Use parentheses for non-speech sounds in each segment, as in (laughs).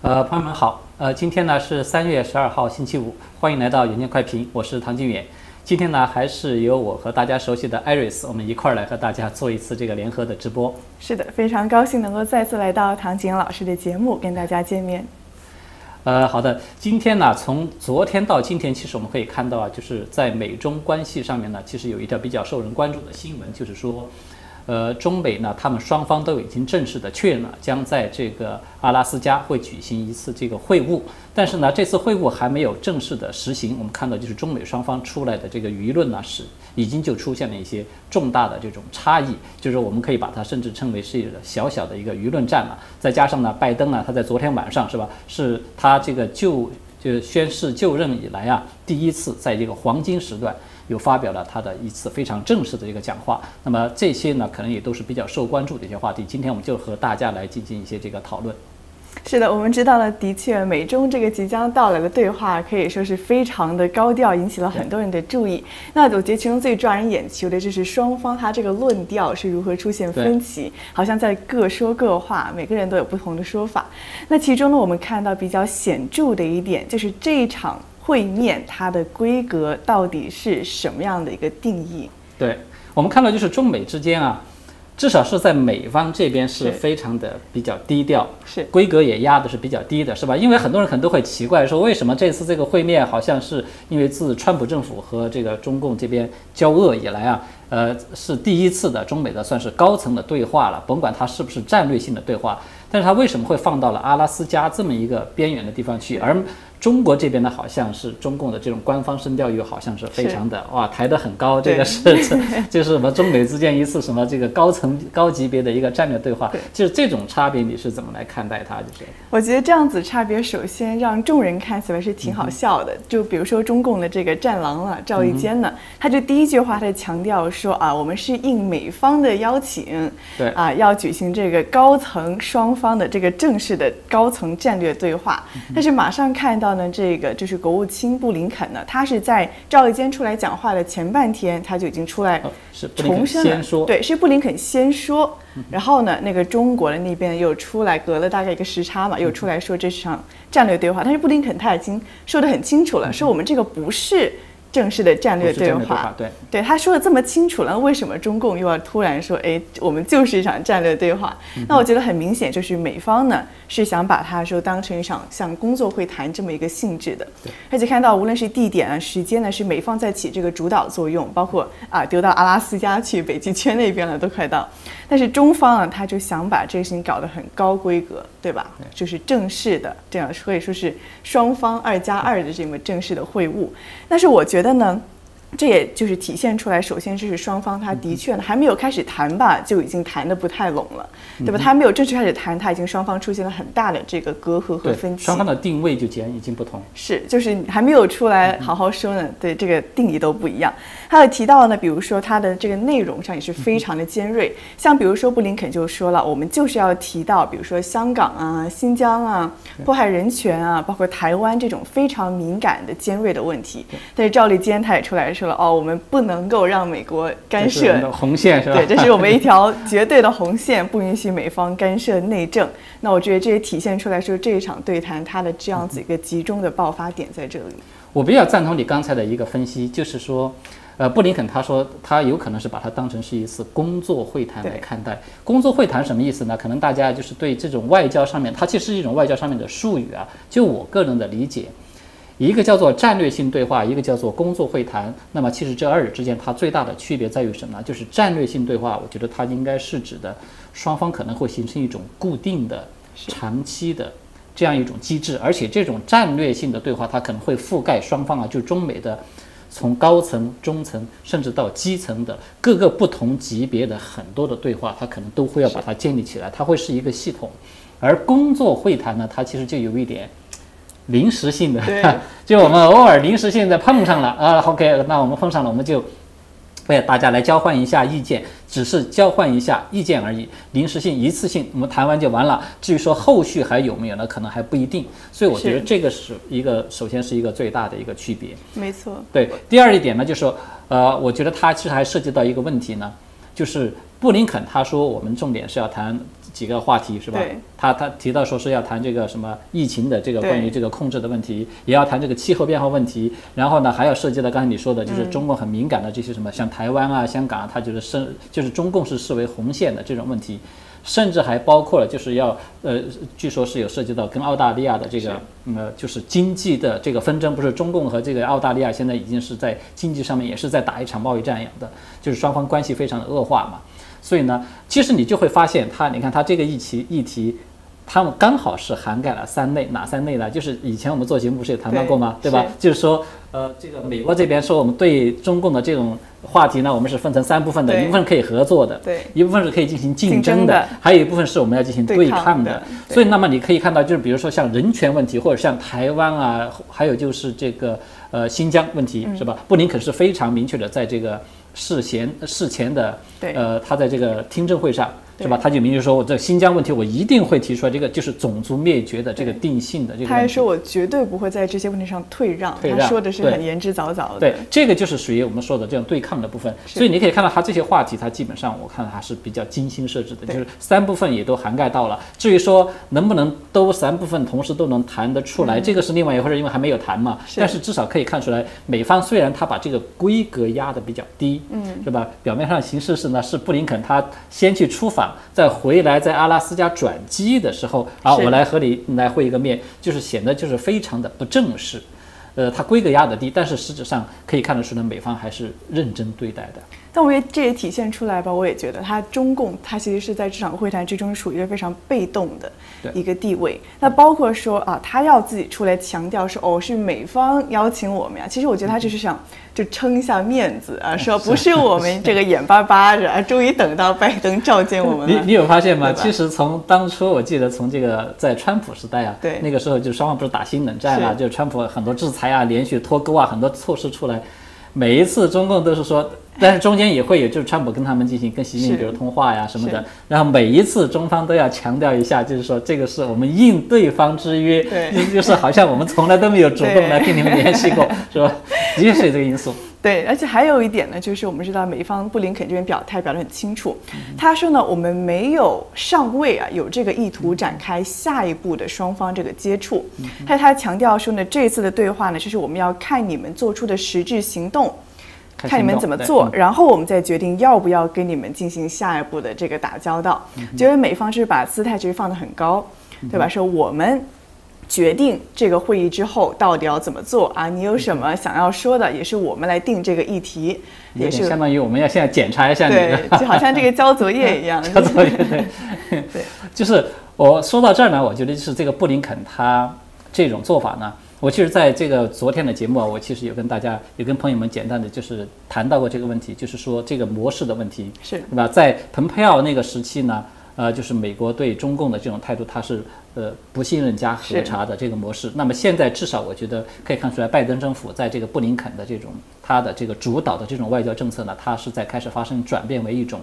呃，朋友们好，呃，今天呢是三月十二号星期五，欢迎来到远见快评，我是唐金远。今天呢还是由我和大家熟悉的 Iris，我们一块儿来和大家做一次这个联合的直播。是的，非常高兴能够再次来到唐景老师的节目，跟大家见面。呃，好的，今天呢从昨天到今天，其实我们可以看到啊，就是在美中关系上面呢，其实有一条比较受人关注的新闻，就是说。呃，中美呢，他们双方都已经正式的确认了，将在这个阿拉斯加会举行一次这个会晤。但是呢，这次会晤还没有正式的实行。我们看到，就是中美双方出来的这个舆论呢，是已经就出现了一些重大的这种差异，就是我们可以把它甚至称为是一个小小的一个舆论战了。再加上呢，拜登呢，他在昨天晚上是吧，是他这个就就宣誓就任以来啊，第一次在这个黄金时段。又发表了他的一次非常正式的一个讲话，那么这些呢，可能也都是比较受关注的一些话题。今天我们就和大家来进行一些这个讨论。是的，我们知道了，的确，美中这个即将到来的对话可以说是非常的高调，引起了很多人的注意。那我觉得其中最抓人眼球的就是双方他这个论调是如何出现分歧，好像在各说各话，每个人都有不同的说法。那其中呢，我们看到比较显著的一点就是这一场。会面它的规格到底是什么样的一个定义？对我们看到，就是中美之间啊，至少是在美方这边是非常的比较低调，是规格也压的是比较低的，是吧？因为很多人可能都会奇怪说，为什么这次这个会面好像是因为自川普政府和这个中共这边交恶以来啊，呃，是第一次的中美的算是高层的对话了，甭管它是不是战略性的对话，但是它为什么会放到了阿拉斯加这么一个边缘的地方去，而？中国这边呢，好像是中共的这种官方声调又好像是非常的哇，抬得很高。这个是 (laughs) 就 (laughs) 是什么中美之间一次什么这个高层高级别的一个战略对话，就是这种差别，你是怎么来看待它？就是我觉得这样子差别，首先让众人看起来是挺好笑的。就比如说中共的这个战狼了赵立坚呢，他就第一句话他强调说啊，我们是应美方的邀请，对啊，要举行这个高层双方的这个正式的高层战略对话。但是马上看到。呢，这个就是国务卿布林肯呢，他是在赵立坚出来讲话的前半天，他就已经出来重申了，对，是布林肯先说，然后呢，那个中国的那边又出来，隔了大概一个时差嘛，又出来说这是场战略对话，但是布林肯他已经说得很清楚了，说我们这个不是。正式的战略对话，对对，他说的这么清楚了，为什么中共又要突然说，哎，我们就是一场战略对话？那我觉得很明显，就是美方呢是想把它说当成一场像工作会谈这么一个性质的，而且看到无论是地点啊、时间呢，是美方在起这个主导作用，包括啊丢到阿拉斯加去北极圈那边了，都快到。但是中方啊，他就想把这个事情搞得很高规格，对吧？就是正式的这样，可以说是双方二加二的这么正式的会晤。但是我觉得呢。这也就是体现出来，首先这是双方他的确呢还没有开始谈吧，就已经谈的不太拢了，对吧？他没有正式开始谈，他已经双方出现了很大的这个隔阂和分歧。双方的定位就截然已经不同，是就是还没有出来好好说呢，对这个定义都不一样。还有提到呢，比如说他的这个内容上也是非常的尖锐，像比如说布林肯就说了，我们就是要提到，比如说香港啊、新疆啊、迫害人权啊，包括台湾这种非常敏感的尖锐的问题。但是赵立坚他也出来。说了哦，我们不能够让美国干涉红线是吧？对，这是我们一条绝对的红线，不允许美方干涉内政。(laughs) 那我觉得这也体现出来说这一场对谈它的这样子一个集中的爆发点在这里。我比较赞同你刚才的一个分析，就是说，呃，布林肯他说他有可能是把它当成是一次工作会谈来看待。工作会谈什么意思呢？可能大家就是对这种外交上面，它其实是一种外交上面的术语啊。就我个人的理解。一个叫做战略性对话，一个叫做工作会谈。那么，其实这二者之间它最大的区别在于什么呢？就是战略性对话，我觉得它应该是指的双方可能会形成一种固定的、长期的这样一种机制，而且这种战略性的对话，它可能会覆盖双方啊，就中美的从高层、中层，甚至到基层的各个不同级别的很多的对话，它可能都会要把它建立起来，它会是一个系统。而工作会谈呢，它其实就有一点。临时性的，(laughs) 就我们偶尔临时性的碰上了啊，OK，那我们碰上了，我们就为大家来交换一下意见，只是交换一下意见而已，临时性一次性，我们谈完就完了。至于说后续还有没有呢，可能还不一定。所以我觉得这个是一个，首先是一个最大的一个区别。没错。对，第二一点呢，就是说，呃，我觉得它其实还涉及到一个问题呢，就是布林肯他说我们重点是要谈几个话题是吧？他他提到说是要谈这个什么疫情的这个关于这个控制的问题，也要谈这个气候变化问题，然后呢还要涉及到刚才你说的，就是中共很敏感的这些什么，像台湾啊、香港啊，它就是视就是中共是视为红线的这种问题。甚至还包括了，就是要呃，据说是有涉及到跟澳大利亚的这个呃，就是经济的这个纷争，不是中共和这个澳大利亚现在已经是在经济上面也是在打一场贸易战一样的，就是双方关系非常的恶化嘛。所以呢，其实你就会发现它，你看它这个议题议题，他们刚好是涵盖了三类，哪三类呢？就是以前我们做节目不是也谈到过吗？对对吧？就是说，呃，这个美国这边说我们对中共的这种话题呢，我们是分成三部分的，一部分可以合作的，对。一部分是可以进行竞竞争的，还有一部分是我们要进行对对抗抗的所以，那么你可以看到，就是比如说像人权问题，或者像台湾啊，还有就是这个呃新疆问题，嗯。是吧？布林肯是非常明确的在这个事前事前的对。呃他在这个听证会上。对是吧？他就明确说，我这新疆问题，我一定会提出来，这个就是种族灭绝的这个定性的这个。他还说我绝对不会在这些问题上退让，退让他说的是很言之凿凿的。对，这个就是属于我们说的这种对抗的部分。所以你可以看到，他这些话题，他基本上我看还是比较精心设置的，就是三部分也都涵盖到了。至于说能不能都三部分同时都能谈得出来，这个是另外一回事，因为还没有谈嘛。但是至少可以看出来，美方虽然他把这个规格压得比较低，嗯，是吧？表面上形式是呢，是布林肯他先去出访，再回来在阿拉斯加转机的时候，啊，是我来和你来会一个面，就是显得就是非常的不正式。呃，它规格压得低，但是实质上可以看得出来，美方还是认真对待的。但我也这也体现出来吧，我也觉得他中共他其实是在这场会谈之中处于一个非常被动的一个地位。那包括说啊，他要自己出来强调说哦是美方邀请我们呀，其实我觉得他只是想就撑一下面子啊，说不是我们这个眼巴巴着啊，终于等到拜登召见我们了。你你有发现吗？其实从当初我记得从这个在川普时代啊，对那个时候就双方不是打新冷战啊，是就川普很多制裁啊，连续脱钩啊，很多措施出来，每一次中共都是说。但是中间也会有，就是川普跟他们进行跟习近平比如通话呀什么的，然后每一次中方都要强调一下，就是说这个是我们应对方之约，对就就是好像我们从来都没有主动来跟你们联系过，是吧？的确是有这个因素。(laughs) 对，而且还有一点呢，就是我们知道美方布林肯这边表态表得很清楚，嗯他说呢，我们没有上位啊有这个意图展开下一步的双方这个接触。嗯他他强调说呢，这一次的对话呢，就是我们要看你们做出的实质行动。看你们怎么做，嗯然后我们再决定要不要跟你们进行下一步的这个打交道。嗯觉得美方是把姿态其实放得很高，对吧？说我们决定这个会议之后到底要怎么做啊？你有什么想要说的，也是我们来定这个议题，也是相当于我们要现在检查一下你对，(laughs) 就好像这个交作业一样。交作业对，对，就是我说到这儿呢，我觉得就是这个布林肯他这种做法呢，我其实在这个昨天的节目啊，我其实有跟大家有跟朋友们简单的就是谈到过这个问题，就是说这个模式的问题，是对吧？在蓬佩奥那个时期呢，呃，就是美国对中共的这种态度，它是呃不信任加核查的这个模式。那么现在至少我觉得可以看出来，拜登政府在这个布林肯的这种他的这个主导的这种外交政策呢，它是在开始发生转变为一种，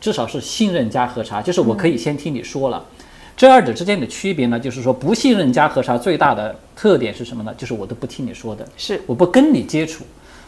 至少是信任加核查，就是我可以先听你说了。这二者之间的区别呢，就是说不信任加核查最大的特点是什么呢？就是我都不听你说的，是我不跟你接触。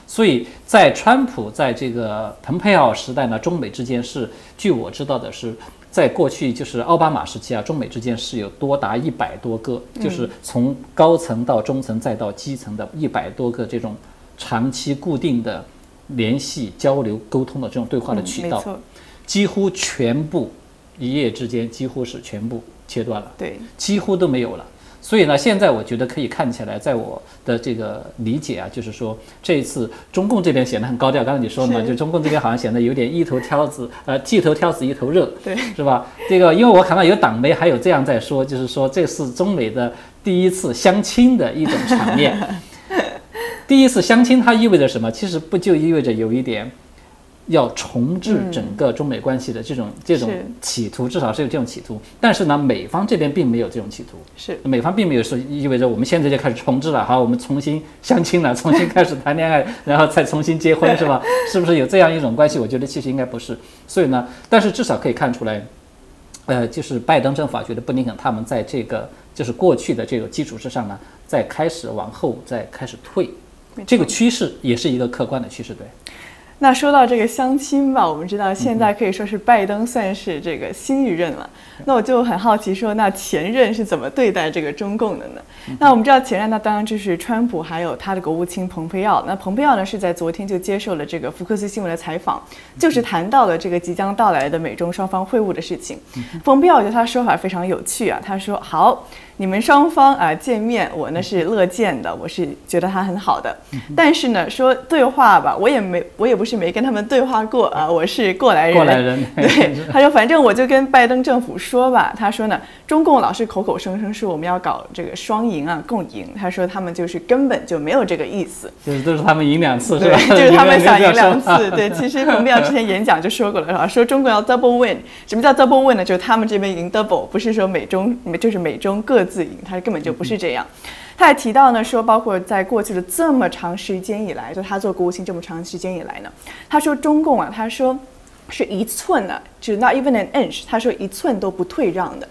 所以在川普在这个蓬佩奥时代呢，中美之间是，据我知道的是，在过去就是奥巴马时期啊，中美之间是有多达一百多个，就是从高层到中层再到基层的一百多个这种长期固定的联系、交流、沟通的这种对话的嗯渠道，几乎全部一夜之间几乎是全部切断了。对，几乎都没有了。所以呢，现在我觉得可以看起来，在我的这个理解啊，就是说这一次中共这边显得很高调。刚才你说的嘛，就中共这边好像显得有点一头挑子，呃，剃头挑子一头热，对，是吧？这个，因为我看到有党媒还有这样在说，就是说这是中美的第一次相亲的一种场面。(laughs) 第一次相亲，它意味着什么？其实不就意味着有一点要重置整个中美关系的这种、这种企图，至少是有这种企图。但是呢，美方这边并没有这种企图。是美方并没有说意味着我们现在就开始重置了，好，我们重新相亲了，(laughs) 重新开始谈恋爱，然后再重新结婚，是吧？(laughs) 是不是有这样一种关系？我觉得其实应该不是。所以呢，但是至少可以看出来，呃，就是拜登政府啊，觉得布林肯他们在这个就是过去的这个基础之上呢，在开始往后再开始退，这个趋势也是一个客观的趋势，对。那说到这个相亲吧，我们知道现在可以说是拜登算是这个新一任了。那我就很好奇，说那前任是怎么对待这个中共的呢？那我们知道前任，那当然就是川普，还有他的国务卿蓬佩奥。那蓬佩奥呢是在昨天就接受了这个福克斯新闻的采访，就是谈到了这个即将到来的美中双方会晤的事情。蓬佩奥我觉得他说法非常有趣啊，他说好。你们双方啊见面，我呢是乐见的，我是觉得他很好的。但是呢，说对话吧，我也没，我也不是没跟他们对话过啊，我是过来人。过来人。(laughs) 对，(laughs) 他说反正我就跟拜登政府说吧，他说呢，中共老是口口声声说我们要搞这个双赢啊，共赢。他说他们就是根本就没有这个意思。就是都是他们赢两次，是吧？(laughs) 就是他们想赢两次。对，其实彭碧耀之前演讲就说过了，是吧？说中国要 double win，什么叫 double win 呢？就是他们这边赢 double，不是说美中，就是美中各。自营，他根本就不是这样。他还提到呢，说包括在过去的这么长时间以来，就他做国务卿这么长时间以来呢，他说中共啊，他说是一寸呢，就 not even an inch，他说一寸都不退让的。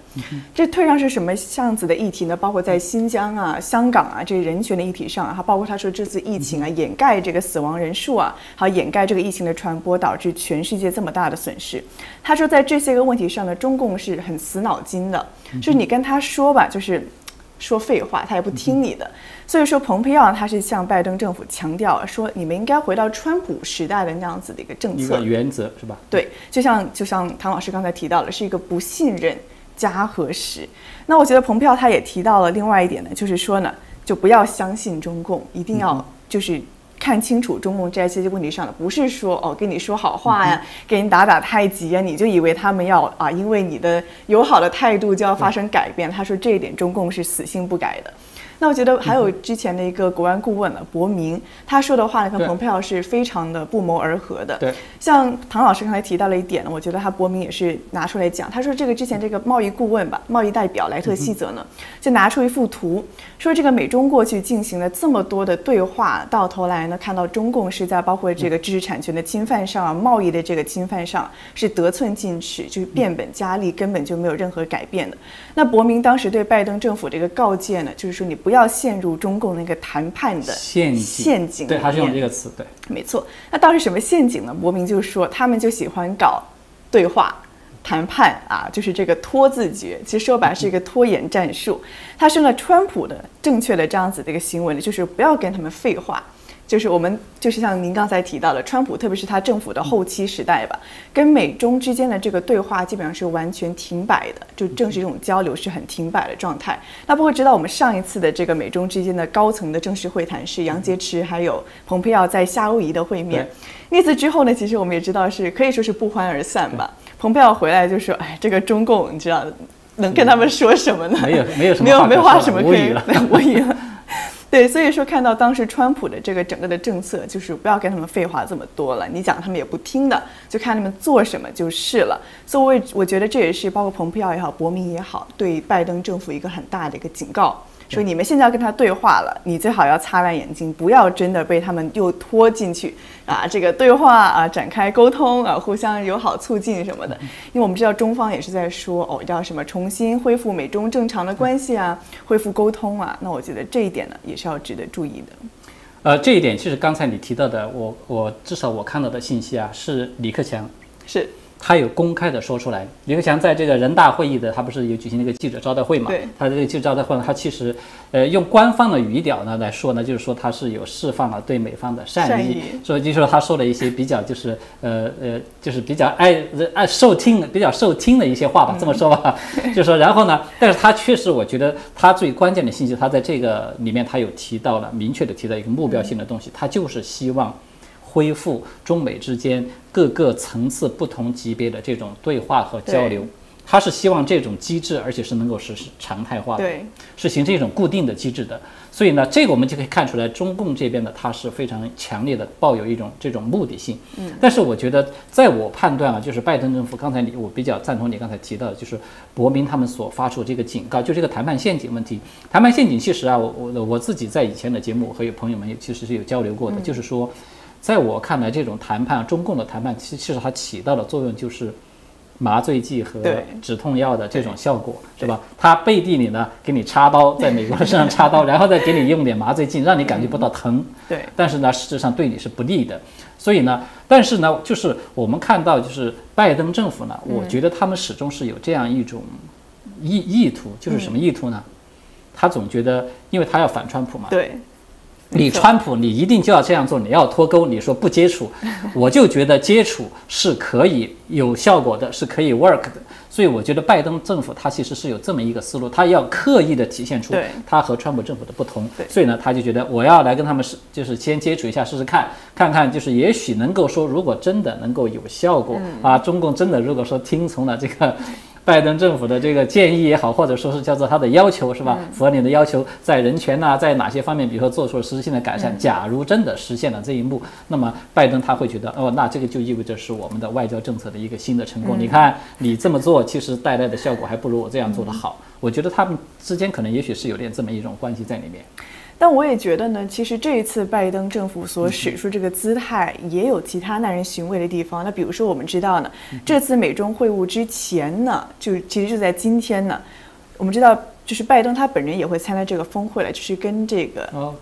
这退让是什么样子的议题呢？包括在新疆啊、香港啊这些人权的议题上，还包括他说这次疫情啊，掩盖这个死亡人数啊，还有掩盖这个疫情的传播，导致全世界这么大的损失。他说在这些个问题上呢，中共是很死脑筋的。就是你跟他说吧，就是说废话，他也不听你的。所以说，蓬佩奥他是向拜登政府强调说，你们应该回到川普时代的那样子的一个政策原则，是吧？对，就像就像唐老师刚才提到的，是一个不信任加核实。那我觉得蓬佩奥他也提到了另外一点呢，就是说呢，就不要相信中共，一定要就是。看清楚中共在这些问题上的，不是说哦跟你说好话呀，给你打打太极呀，你就以为他们要啊，因为你的友好的态度就要发生改变。他说这一点中共是死性不改的。那我觉得还有之前的一个国安顾问了，伯明，他说的话呢，跟蓬佩奥是非常的不谋而合的。对，像唐老师刚才提到了一点呢，我觉得他伯明也是拿出来讲，他说这个之前这个贸易顾问吧，贸易代表莱特希泽呢，就拿出一幅图，说这个美中过去进行了这么多的对话，到头来呢，看到中共是在包括这个知识产权的侵犯上，啊贸易的这个侵犯上是得寸进尺，就是变本加厉，根本就没有任何改变的。那伯明当时对拜登政府这个告诫呢，就是说你不。不要陷入中共那个谈判的陷阱，陷阱对，他是用这个词，对，没错。那到底什么陷阱呢？伯明就说，他们就喜欢搞对话、谈判啊，就是这个拖字诀，其实说白是一个拖延战术。他说呢，川普的正确的这样子的一个行为呢，就是不要跟他们废话。就是我们就是像您刚才提到的，川普特别是他政府的后期时代吧，跟美中之间的这个对话基本上是完全停摆的，就正是这种交流是很停摆的状态。那不过知道我们上一次的这个美中之间的高层的正式会谈是杨洁篪还有蓬佩奥在夏威夷的会面，那次之后呢，其实我们也知道是可以说是不欢而散吧。蓬佩奥回来就说：“哎，这个中共你知道能跟他们说什么呢？没有没有什么没有没话什么可以无语了。” (laughs) (laughs) (laughs) 对，所以说看到当时川普的这个整个的政策，就是不要跟他们废话这么多了，你讲他们也不听的，就看他们做什么就是了。所以，我也我觉得这也是包括蓬佩奥也好，伯明也好，对拜登政府一个很大的一个警告。说你们现在要跟他对话了，你最好要擦亮眼睛，不要真的被他们又拖进去啊！这个对话啊，展开沟通啊，互相友好促进什么的。因为我们知道中方也是在说哦，要什么重新恢复美中正常的关系啊，恢复沟通啊。那我觉得这一点呢，也是要值得注意的。呃，这一点其实刚才你提到的，我我至少我看到的信息啊，是李克强是。他有公开的说出来，李克强在这个人大会议的，他不是有举行那个记者招待会嘛？对。他这个记者招待会呢，他其实，呃，用官方的语调呢来说呢，就是说他是有释放了对美方的善意，所以就说他说了一些比较就是，呃呃，就是比较爱爱受听、比较受听的一些话吧，这么说吧。(laughs) 就说然后呢，但是他确实，我觉得他最关键的信息，他在这个里面他有提到了，明确的提到一个目标性的东西，他就是希望。恢复中美之间各个层次不同级别的这种对话和交流，他是希望这种机制，而且是能够实施常态化的，是形成一种固定的机制的。所以呢，这个我们就可以看出来，中共这边呢，它是非常强烈的抱有一种这种目的性。嗯，但是我觉得，在我判断啊，就是拜登政府刚才你我比较赞同你刚才提到的，就是伯明他们所发出这个警告，就这个谈判陷阱问题。谈判陷阱其实啊，我我我自己在以前的节目和有朋友们其实是有交流过的，就是说。在我看来，这种谈判，中共的谈判，其其实它起到的作用就是麻醉剂和止痛药的这种效果，是吧？他背地里呢给你插刀，在美国的身上插刀，然后再给你用点麻醉剂，让你感觉不到疼。对，但是呢，实质上对你是不利的。所以呢，但是呢，就是我们看到，就是拜登政府呢，我觉得他们始终是有这样一种意意图，就是什么意图呢？他总觉得，因为他要反川普嘛，对，你川普你一定就要这样做，你要脱钩，你说不接触，(laughs) 我就觉得接触是可以有效果的，是可以 work 的。所以我觉得拜登政府他其实是有这么一个思路，他要刻意的体现出他和川普政府的不同。所以呢，他就觉得我要来跟他们是就是先接触一下试试看，看看就是也许能够说，如果真的能够有效果、啊，中共真的如果说听从了这个。拜登政府的这个建议也好，或者说是叫做他的要求是吧？符合你的要求，在人权呐、在哪些方面，比如说做出了实质性的改善。假如真的实现了这一幕，那么拜登他会觉得，哦，那这个就意味着是我们的外交政策的一个新的成功。你看，你这么做，其实带来的效果还不如我这样做的好。我觉得他们之间可能也许是有点这么一种关系在里面。但我也觉得呢，其实这一次拜登政府所使出这个姿态，也有其他耐人寻味的地方。那比如说，我们知道呢，这次美中会晤之前呢，就其实就在今天呢，我们知道，就是拜登他本人也会参加这个峰会了，就是跟这个哦，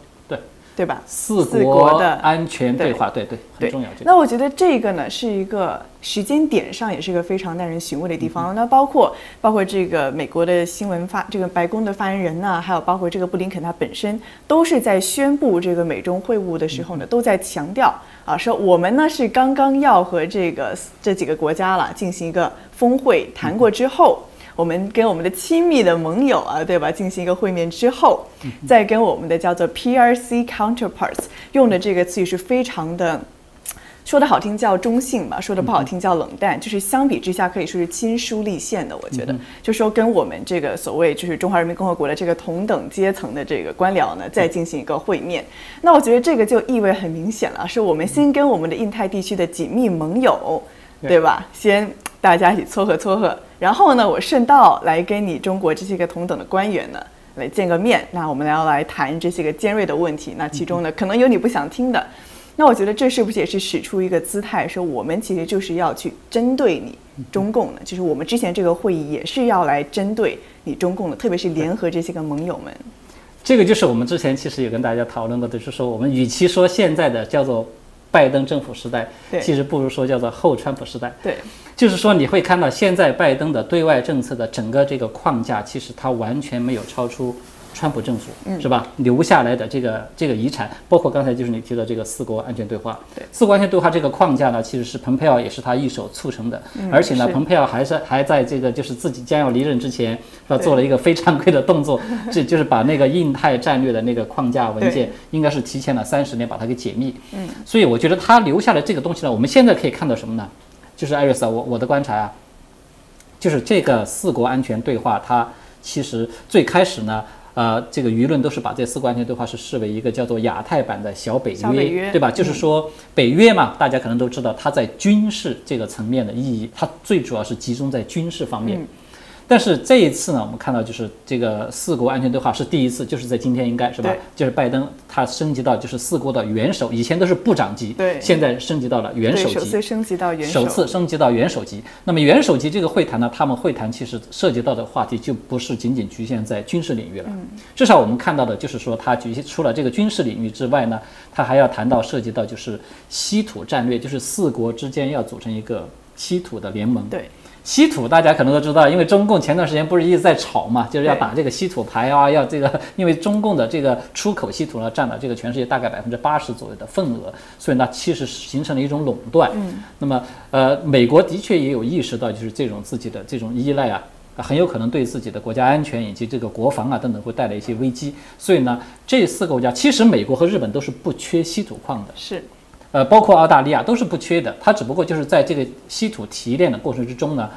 对，吧？四四国国的安全对对话，对对，很重要。那我觉得这个呢是一个时间点上也是一个非常耐人寻味的地嗯方。那包括包括这个美国的新闻发这个白宫的发言人呢，还有包括这个布林肯他本身都是在宣布这个美中会晤的时候呢，嗯都在强调啊，说我们呢是刚刚要和这个这几个国家了进行一个峰会谈过之后。我们跟我们的亲密的盟友啊，对吧，进行一个会面之后，再跟我们的叫做 PRC counterparts 用的这个词语是非常的。说的好听叫中性吧，说的不好听叫冷淡，就是相比之下可以说是亲疏立现的。我觉得，就说跟我们这个所谓就是中华人民共和国的这个同等阶层的这个官僚呢，再进行一个会面。那我觉得这个就意味很明显了，是我们先跟我们的印太地区的紧密盟友，对吧？先大家一起撮合撮合，然后呢，我顺道来跟你中国这些个同等的官员呢。来见个面，那我们要来谈这些个尖锐的问题。那其中呢，可能有你不想听的，那我觉得这是不是也是使出一个姿态，说我们其实就是要去针对你中共呢？就是我们之前这个会议也是要来针对你中共的，特别是联合这些个盟友们。这个就是我们之前其实有跟大家讨论过的，就是说我们与其说现在的叫做拜登政府时代，对其实不如说叫做后川普时代。对，就是说你会看到现在拜登的对外政策的整个这个框架，其实它完全没有超出川普政府，是吧？留下来的这个这个遗产，包括刚才就是你提到这个四国安全对话，对四国安全对话这个框架呢，其实是蓬佩奥也是他一手促成的，而且呢，蓬佩奥还是还在这个就是自己将要离任之前，是吧？做了一个非常规的动作，(laughs) 这就是把那个印太战略的那个框架文件，应该是提前了三十年把它给解密。嗯，所以我觉得他留下来这个东西呢，我们现在可以看到什么呢？就是艾瑞斯啊，我我的观察啊，就是这个四国安全对话，它其实最开始呢。呃，这个舆论都是把这四国安全对话是视为一个叫做亚太版的小北约，小北约对吧？就是说北约嘛，大家可能都知道，它在军事这个层面的意义，它最主要是集中在军事方面。但是这一次呢，我们看到就是这个四国安全对话是第一次，就是在今天应该是吧对？就是拜登他升级到就是四国的元首，以前都是部长级，对现在升级到了元，首级。首次升级到元首，首次升级到元首级。那么元首级这个会谈呢，他们会谈其实涉及到的话题就不是仅仅局限在军事领域了。嗯至少我们看到的就是说，它局限除了这个军事领域之外呢，它还要谈到涉及到就是稀土战略，就是四国之间要组成一个稀土的联盟。对，稀土大家可能都知道，因为中共前段时间不是一直在炒嘛，就是要对打这个稀土牌啊，要这个，因为中共的这个出口稀土呢，占了这个全世界大概百分之八十左右的份额，所以呢，其实形成了一种垄断。嗯，那么呃，美国的确也有意识到，就是这种自己的这种依赖啊。很有可能对自己的国家安全以及这个国防啊等等会带来一些危机，所以呢，这四个国家其实美国和日本都是不缺稀土矿的，是呃，包括澳大利亚都是不缺的，它只不过就是在这个稀土提炼的过程之中呢，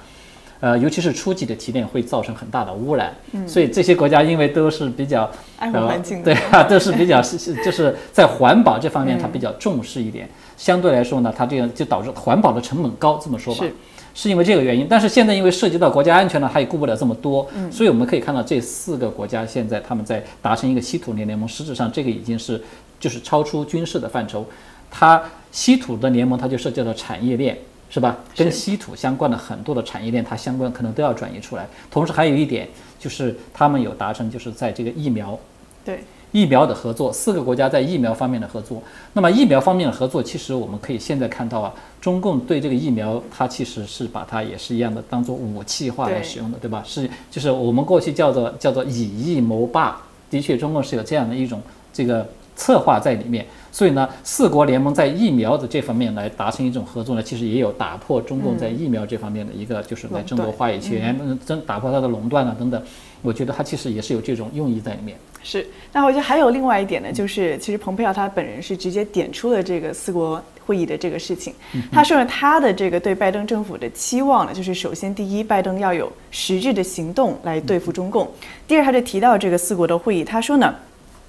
呃，尤其是初级的提炼会造成很大的污染，所以这些国家因为都是比较爱护环境的对啊，都是比较是是就是在环保这方面它比较重视一点，相对来说呢，它这样就导致环保的成本高，这么说吧。是。是因为这个原因，但是现在因为涉及到国家安全呢，它也顾不了这么多，所以我们可以看到这四个国家现在他们在达成一个稀土联盟，实质上这个已经是就是超出军事的范畴，它稀土的联盟它就涉及到产业链，是吧？跟稀土相关的很多的产业链，它相关可能都要转移出来。同时还有一点就是他们有达成，就是在这个疫苗，对疫苗的合作，四个国家在疫苗方面的合作。那么疫苗方面的合作，其实我们可以现在看到啊，中共对这个疫苗，它其实是把它也是一样的当做武器化来使用的，对吧？是就是我们过去叫做叫做以疫谋霸，的确中共是有这样的一种这个策划在里面。所以呢，四国联盟在疫苗的这方面来达成一种合作呢，其实也有打破中共在疫苗这方面的一个就是来争夺话语权，嗯，争打破它的垄断啊等等。我觉得它其实也是有这种用意在里面。是，那我觉得还有另外一点呢，就是其实蓬佩奥他本人是直接点出了这个四国会议的这个事情。他说呢，他的这个对拜登政府的期望呢，就是首先第一，拜登要有实质的行动来对付中共；第二，他就提到这个四国的会议，他说呢。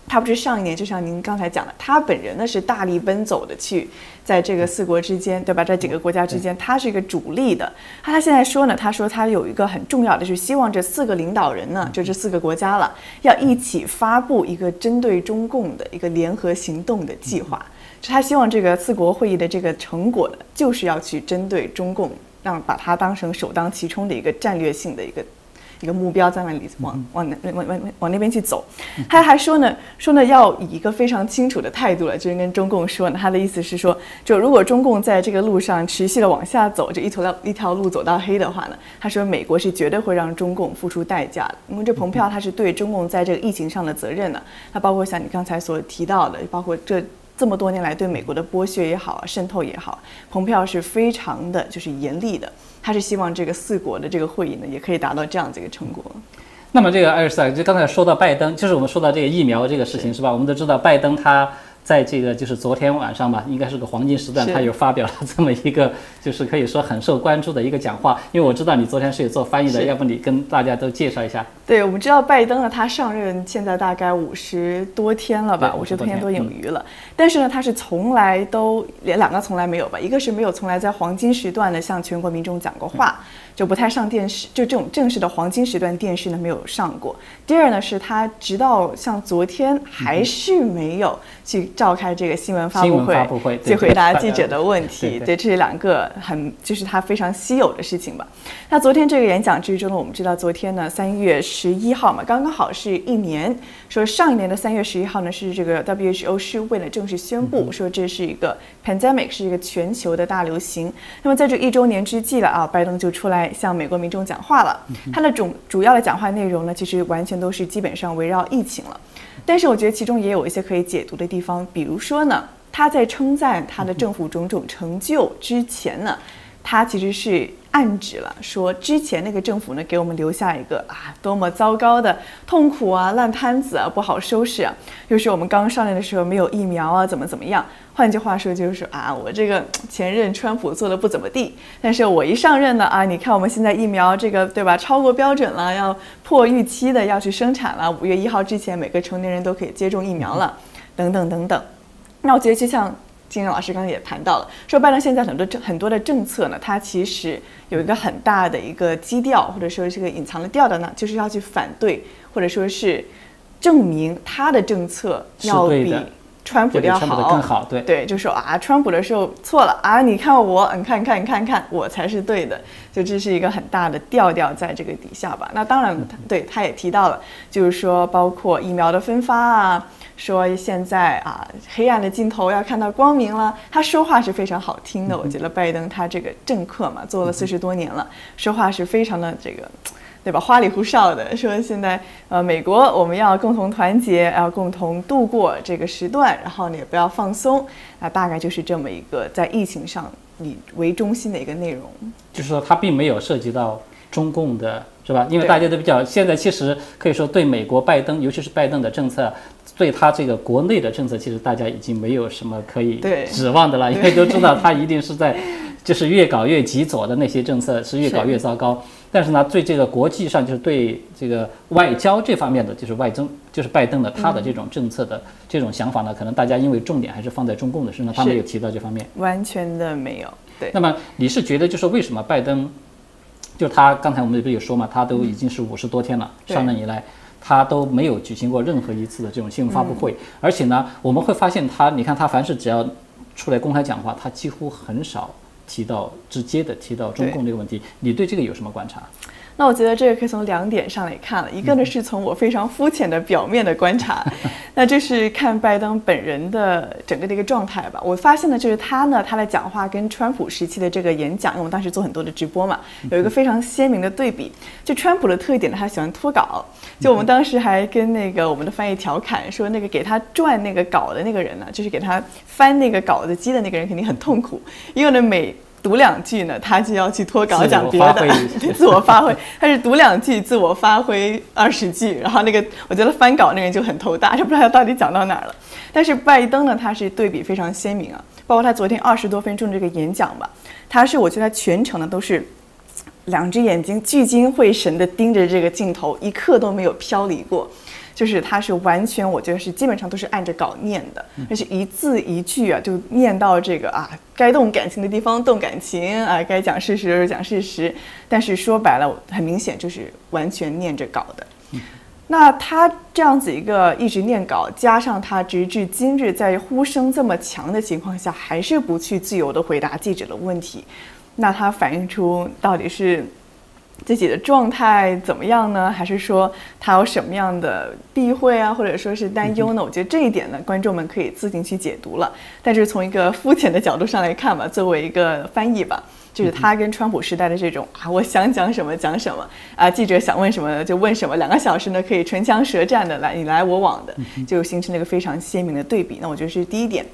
他不是上一年，就像您刚才讲的，他本人呢是大力奔走的去在这个四国之间，对吧？这几个国家之间，他是一个主力的。他现在说呢，他说他有一个很重要的，是希望这四个领导人呢，就这四个国家了，要一起发布一个针对中共的一个联合行动的计划。就他希望这个四国会议的这个成果呢，就是要去针对中共，让把它当成首当其冲的一个战略性的一个。一个目标在那里往往那往往往那边去走，他还说呢，说呢要以一个非常清楚的态度了，就是跟中共说呢，他的意思是说，就如果中共在这个路上持续的往下走，这一条一条路走到黑的话呢，他说美国是绝对会让中共付出代价的，因为这蓬佩奥他是对中共在这个疫情上的责任呢，他包括像你刚才所提到的，包括这。这么多年来对美国的剥削也好啊，渗透也好，蓬佩奥是非常的就是严厉的。他是希望这个四国的这个会议呢，也可以达到这样子一个成果。那么这个艾尔斯，就刚才说到拜登，就是我们说到这个疫苗这个事情是吧？我们都知道拜登他。在这个就是昨天晚上吧，应该是个黄金时段，他有发表了这么一个，(laughs) 就是可以说很受关注的一个讲话。因为我知道你昨天是有做翻译的，要不你跟大家都介绍一下。对，我们知道拜登呢，他上任现在大概五十多天了吧，五十多天多有余了。但是呢，他是从来都连两个从来没有吧，一个是没有从来在黄金时段呢向全国民众讲过话。就不太上电视，就这种正式的黄金时段电视呢没有上过。第二呢是他直到像昨天还是没有去召开这个新闻发布会，去回答记者的问题。对，这是两个很就是他非常稀有的事情吧。那昨天这个演讲之中呢，我们知道昨天呢三月十一号嘛，刚刚好是一年。说上一年的三月十一号呢是这个 WHO 是为了正式宣布说这是一个 pandemic，是一个全球的大流行。那么在这一周年之际了啊，拜登就出来。向美国民众讲话了，他的主主要的讲话内容呢，其实完全都是基本上围绕疫情了。但是我觉得其中也有一些可以解读的地方，比如说呢，他在称赞他的政府种种成就之前呢，他其实是。暗指了说，之前那个政府呢，给我们留下一个啊，多么糟糕的痛苦啊，烂摊子啊，不好收拾啊。又是我们刚上任的时候没有疫苗啊，怎么怎么样？换句话说，就是说啊，我这个 (tsk) 前任川普做的不怎么地，但是我一上任呢啊，你看我们现在疫苗这个对吧，超过标准了，要破预期的要去生产了，五月一号之前每个成年人都可以接种疫苗了，等等等等。那我觉得就像。金老师刚才也谈到了，说拜登现在很多政很多的政策呢，它其实有一个很大的一个基调，或者说这个隐藏的调调呢，就是要去反对，或者说是证明他的政策要比川普要好，更好。对对，就说啊，川普的时候错了啊，你看我，你看看，你看看，我才是对的。就这是一个很大的调调在这个底下吧。那当然，对他也提到了，就是说包括疫苗的分发啊。说现在啊，黑暗的尽头要看到光明了。他说话是非常好听的，我觉得拜登他这个政客嘛，做了四十多年了，说话是非常的这个，对吧？花里胡哨的说现在呃，美国我们要共同团结，要共同度过这个时段，然后呢也不要放松。那大概就是这么一个在疫情上以为中心的一个内容。就是说，它并没有涉及到中共的，是吧？因为大家都比较现在其实可以说对美国拜登，尤其是拜登的政策。对他这个国内的政策，其实大家已经没有什么可以指望的了，因为都知道他一定是在，就是越搞越极左的那些政策是越搞越糟糕。但是呢，对这个国际上，就是对这个外交这方面的，就是外增，就是拜登的他的这种政策的这种想法呢，可能大家因为重点还是放在中共的身上，他没有提到这方面，完全的没有。对。那么你是觉得，就是为什么拜登，就他刚才我们不是有说嘛，他都已经是五十多天了，上任以来。他都没有举行过任何一次的这种新闻发布会，而且呢，我们会发现他，你看他凡是只要出来公开讲话，他几乎很少提到直接的提到中共这个问题，你对这个有什么观察？那我觉得这个可以从两点上来看了，一个呢是从我非常肤浅的表面的观察，(laughs) 那这是看拜登本人的整个的一个状态吧。我发现呢，就是他呢，他的讲话跟川普时期的这个演讲，因为我们当时做很多的直播嘛，有一个非常鲜明的对比。就川普的特点呢，他喜欢脱稿。就我们当时还跟那个我们的翻译调侃说，那个给他转那个稿的那个人呢，就是给他翻那个稿子机的那个人肯定很痛苦，因为呢每读两句呢，他就要去脱稿讲别的，(laughs) 自我发挥。他是读两句，自我发挥二十句，然后那个我觉得翻稿那个人就很头大，就不知道他到底讲到哪儿了。但是拜登呢，他是对比非常鲜明啊，包括他昨天二十多分钟这个演讲吧，他是我觉得他全程呢都是两只眼睛聚精会神的盯着这个镜头，一刻都没有飘离过。就是他是完全，我觉得是基本上都是按着稿念的，而且一字一句啊，就念到这个啊，该动感情的地方动感情啊，该讲事实就是讲事实。但是说白了，很明显就是完全念着稿的。那他这样子一个一直念稿，加上他直至今日在呼声这么强的情况下，还是不去自由的回答记者的问题，那他反映出到底是？自己的状态怎么样呢？还是说他有什么样的避讳啊，或者说是担忧呢？我觉得这一点呢，观众们可以自行去解读了。但是从一个肤浅的角度上来看吧，作为一个翻译吧，就是他跟川普时代的这种啊，我想讲什么讲什么啊，记者想问什么就问什么，两个小时呢可以唇枪舌战的来你来我往的，就形成了一个非常鲜明的对比。那我觉得是第一点。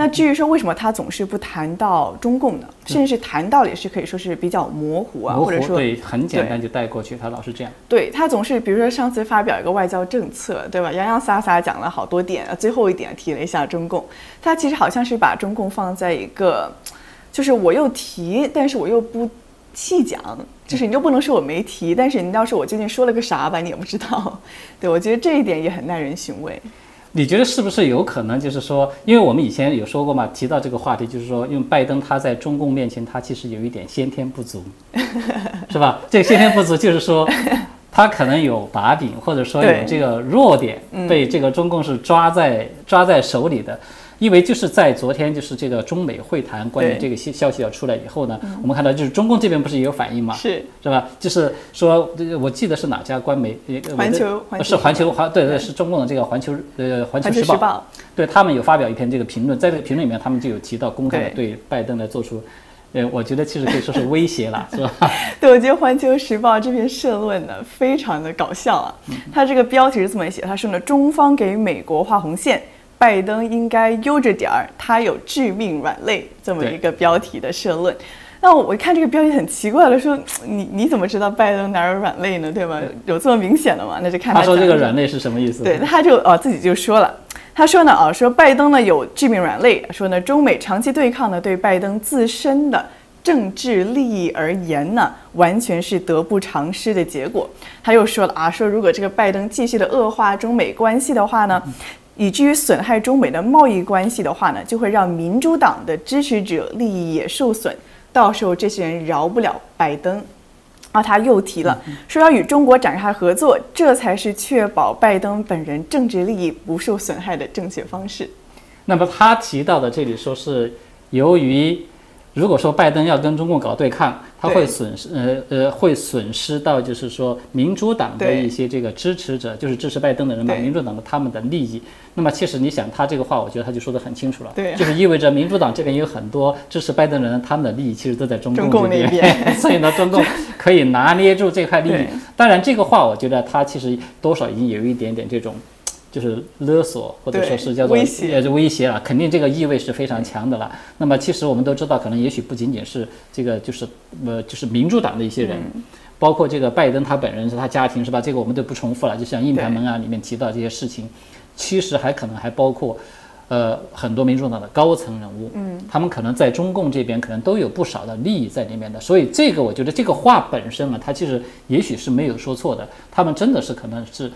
那至于说为什么他总是不谈到中共呢？甚至是谈到也是可以说是比较模糊啊，或者说对很简单就带过去，他老是这样。对他总是比如说上次发表一个外交政策，对吧？洋洋洒洒讲了好多点，最后一点提了一下中共，他其实好像是把中共放在一个，就是我又提，但是我又不细讲，就是你又不能说我没提，但是你要是我究竟说了个啥吧，你也不知道。(laughs) 对我觉得这一点也很耐人寻味。你觉得是不是有可能，就是说，因为我们以前有说过嘛，提到这个话题，就是说，因为拜登他在中共面前，他其实有一点先天不足，(laughs) 是吧？(laughs) 这个先天不足就是说，他可能有把柄，或者说有这个弱点，被这个中共是抓在抓在手里的。因为就是在昨天，就是这个中美会谈关于这个消消息要出来以后呢，我们看到就是中共这边不是也有反应吗？是是吧？就是说，我记得是哪家官媒？环球环是环球环对对是中共的这个环球呃环球时报，对他们有发表一篇这个评论，在这个评论里面，他们就有提到公开的对拜登来做出，呃，我觉得其实可以说是威胁了，(laughs) 是吧？对，我觉得环球时报这篇社论呢，非常的搞笑啊。它这个标题是这么写，它说呢，中方给美国画红线。拜登应该悠着点儿，他有致命软肋，这么一个标题的社论。那我一看这个标题很奇怪了，说 (tsk) 你你怎么知道拜登哪有软肋呢？对吧？有这么明显的吗？那就看他说这个软肋是什么意思？对，他就哦自己就说了，他说呢啊，说拜登呢有致命软肋，说呢中美长期对抗呢对拜登自身的政治利益而言呢，完全是得不偿失的结果。他又说了啊，说如果这个拜登继续的恶化中美关系的话呢。以至于损害中美的贸易关系的话呢，就会让民主党的支持者利益也受损，到时候这些人饶不了拜登。啊，他又提了，说要与中国展开合作，这才是确保拜登本人政治利益不受损害的正确方式。那么他提到的这里说是由于。如果说拜登要跟中共搞对抗，他会损失呃呃会损失到就是说民主党的一些这个支持者，就是支持拜登的人嘛，民主党的他们的利益。那么其实你想他这个话，我觉得他就说得很清楚了，对，(laughs) 就是意味着民主党这边有很多支持拜登的人，他们的利益其实都在中共这边，(laughs) 所以呢，中共可以拿捏住这块利益。当然这个话，我觉得他其实多少已经有一点点这种。就是勒索，或者说是叫做威胁，威胁了，肯定这个意味是非常强的了。那么其实我们都知道，可能也许不仅仅是这个，就是呃，就是民主党的一些人，包括这个拜登他本人是他家庭是吧？这个我们都不重复了。就像硬盘门啊里面提到这些事情，其实还可能还包括，呃，很多民主党的高层人物，嗯，他们可能在中共这边可能都有不少的利益在里面的。所以这个我觉得这个话本身啊，他其实也许是没有说错的，他们真的是可能是。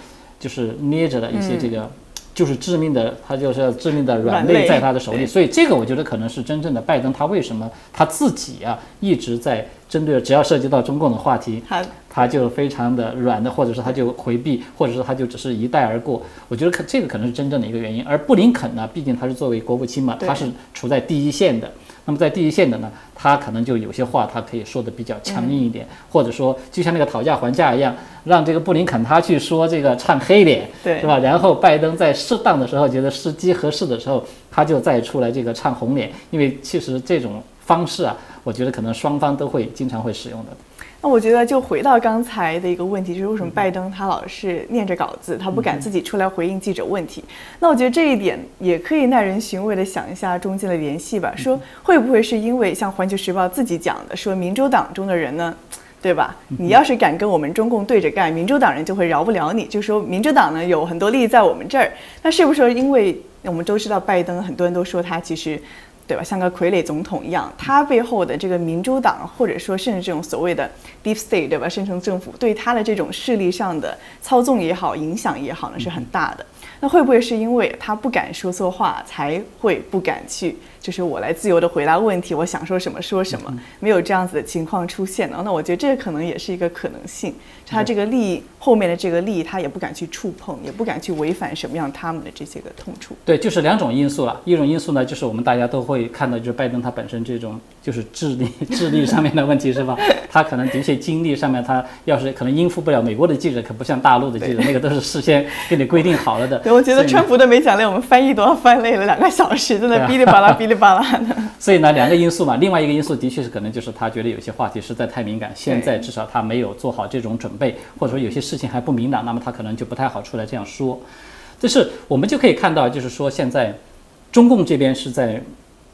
就是捏着的一些这个，就是致命的，他就是致命的软肋在他的手里，所以这个我觉得可能是真正的拜登，他为什么他自己啊一直在针对，只要涉及到中共的话题，他他就非常的软的，或者是他就回避，或者是他就只是一带而过。我觉得可这个可能是真正的一个原因。而布林肯呢，毕竟他是作为国务卿嘛，他是处在第一线的，那么在第一线的呢，他可能就有些话他可以说的比较强硬一点，或者说就像那个讨价还价一样，让这个布林肯他去说这个唱黑脸，对是吧？然后拜登在适当的时候觉得时机合适的时候，他就再出来这个唱红脸，因为其实这种方式啊，我觉得可能双方都会经常会使用的。那我觉得就回到刚才的一个问题，就是为什么拜登他老是念着稿子，他不敢自己出来回应记者问题？那我觉得这一点也可以耐人寻味的想一下中间的联系吧，说会不会是因为像《环球时报》自己讲的，说民主党中的人呢？对吧？你要是敢跟我们中共对着干，民主党人就会饶不了你。就说民主党呢有很多利益在我们这儿，那是不是因为我们都知道拜登，很多人都说他其实。对吧？像个傀儡总统一样，他背后的这个民主党，或者说甚至这种所谓的 deep state，对吧？深层政府对他的这种势力上的操纵也好，影响也好呢，是很大的。那会不会是因为他不敢说错话，才会不敢去？就是我来自由的回答问题，我想说什么说什么，没有这样子的情况出现呢？那我觉得这可能也是一个可能性。他这个利益后面的这个利益，他也不敢去触碰，也不敢去违反什么样他们的这些个痛处。对，就是两种因素了。一种因素呢，就是我们大家都会看到，就是拜登他本身这种就是智力 (laughs) 智力上面的问题，是吧？(laughs) 他可能的确精力上面，他要是可能应付不了美国的记者，可不像大陆的记者，那个都是事先给你规定好了的。对，我觉得川普的没讲累，我们翻译都要翻累了两个小时，真的 (laughs) 哔哩吧啦哔哩吧啦的。所以呢，两个因素嘛，另外一个因素的确是可能就是他觉得有些话题实在太敏感，现在至少他没有做好这种准备，或者说有些事情还不明朗，那么他可能就不太好出来这样说。这是我们就可以看到，就是说现在中共这边是在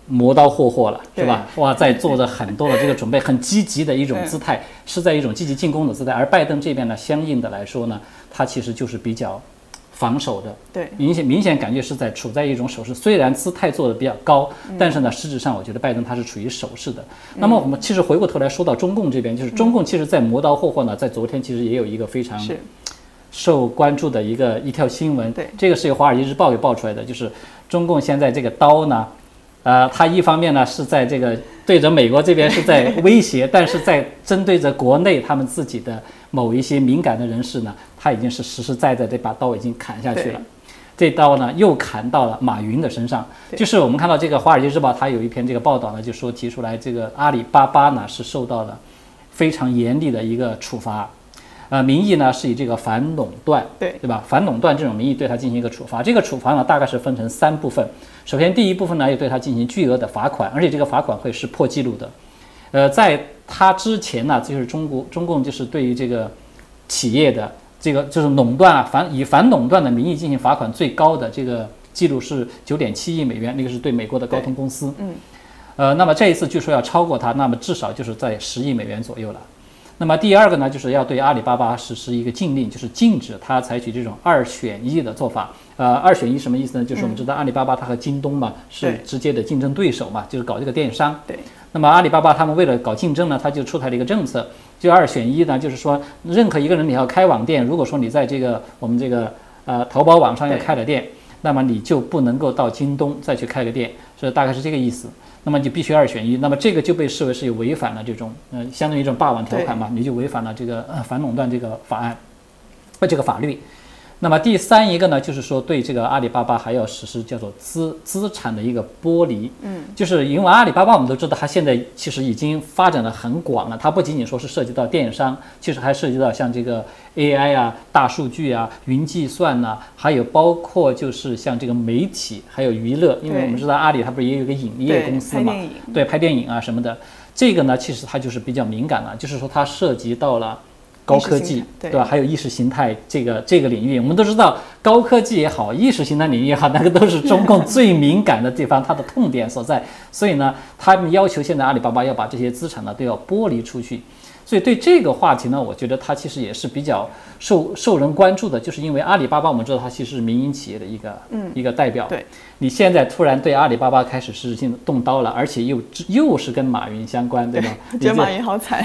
磨刀霍霍了，是吧？哇，在做着很多的这个准备，很积极的一种姿态，是在一种积极进攻的姿态。而拜登这边呢，相应的来说呢，他其实就是比较。防守的，对，明显明显感觉是在处在一种守势，虽然姿态做的比较高，但是呢，实质上我觉得拜登他是处于守势的。那么我们其实回过头来说到中共这边，就是中共其实在磨刀霍霍呢，在昨天其实也有一个非常受关注的一个一条新闻，对，这个是由《华尔街日报》给爆出来的，就是中共现在这个刀呢，呃，他一方面呢是在这个对着美国这边是在威胁，(laughs) 但是在针对着国内他们自己的某一些敏感的人士呢。他已经是实实在在这把刀已经砍下去了，这刀呢又砍到了马云的身上。就是我们看到这个《华尔街日报》，它有一篇这个报道呢，就说提出来这个阿里巴巴呢是受到了非常严厉的一个处罚，呃，名义呢是以这个反垄断，对对吧？反垄断这种名义对它进行一个处罚。这个处罚呢大概是分成三部分。首先第一部分呢要对它进行巨额的罚款，而且这个罚款会是破纪录的。呃，在它之前呢，就是中国中共就是对于这个企业的。这个就是垄断啊，反以反垄断的名义进行罚款最高的这个记录是九点七亿美元，那个是对美国的高通公司。嗯，呃，那么这一次据说要超过它，那么至少就是在十亿美元左右了。那么第二个呢，就是要对阿里巴巴实施一个禁令，就是禁止它采取这种二选一的做法。呃，二选一什么意思呢？就是我们知道阿里巴巴它和京东嘛是直接的竞争对手嘛，就是搞这个电商。对。那么阿里巴巴他们为了搞竞争呢，他就出台了一个政策，就二选一呢，就是说任何一个人你要开网店，如果说你在这个我们这个呃淘宝网上要开了店，那么你就不能够到京东再去开个店，所以大概是这个意思。那么就必须二选一，那么这个就被视为是有违反了这种呃相当于一种霸王条款嘛，你就违反了这个呃反垄断这个法案，呃这个法律。那么第三一个呢，就是说对这个阿里巴巴还要实施叫做资资产的一个剥离，嗯，就是因为阿里巴巴我们都知道，它现在其实已经发展的很广了，它不仅仅说是涉及到电商，其实还涉及到像这个 AI 啊、大数据啊、云计算呐，还有包括就是像这个媒体还有娱乐，因为我们知道阿里它不是也有个影业公司嘛，对，拍电影啊什么的，这个呢其实它就是比较敏感了，就是说它涉及到了。高科技对吧？还有意识形态这个这个领域，我们都知道，高科技也好，意识形态领域也好，那个都是中共最敏感的地方，它的痛点所在。所以呢，他们要求现在阿里巴巴要把这些资产呢都要剥离出去。所以对这个话题呢，我觉得它其实也是比较受受人关注的，就是因为阿里巴巴，我们知道它其实是民营企业的一个嗯一个代表。对，你现在突然对阿里巴巴开始实质性动刀了，而且又又是跟马云相关，对吧？觉得马云好惨，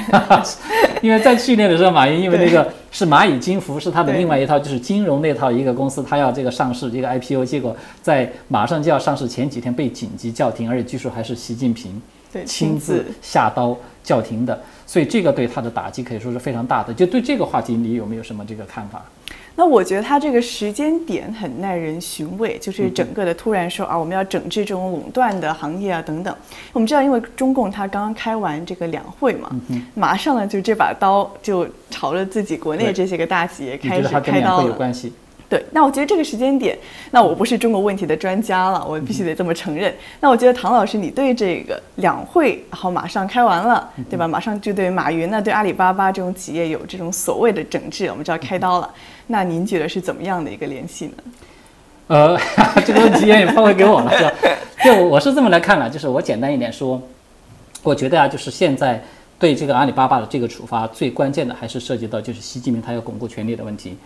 (laughs) 因为在去年的时候，马云因为那个是蚂蚁金服，是他的另外一套就是金融那套一个公司，他要这个上市一个 IPO，结果在马上就要上市前几天被紧急叫停，而且据说还是习近平亲自下刀叫停的。所以这个对他的打击可以说是非常大的。就对这个话题，你有没有什么这个看法？那我觉得他这个时间点很耐人寻味，就是整个的突然说啊，我们要整治这种垄断的行业啊等等。我们知道，因为中共他刚刚开完这个两会嘛，马上呢就这把刀就朝着自己国内这些个大企业开始开刀了。对，那我觉得这个时间点，那我不是中国问题的专家了，我必须得这么承认。那我觉得唐老师，你对这个两会，然后马上开完了，对吧？马上就对马云呢，对阿里巴巴这种企业有这种所谓的整治，我们就要开刀了。那您觉得是怎么样的一个联系呢？呃，(laughs) 这个问题也抛回给我了，是吧？就我是这么来看了，就是我简单一点说，我觉得啊，就是现在对这个阿里巴巴的这个处罚，最关键的还是涉及到就是习近平他要巩固权力的问题。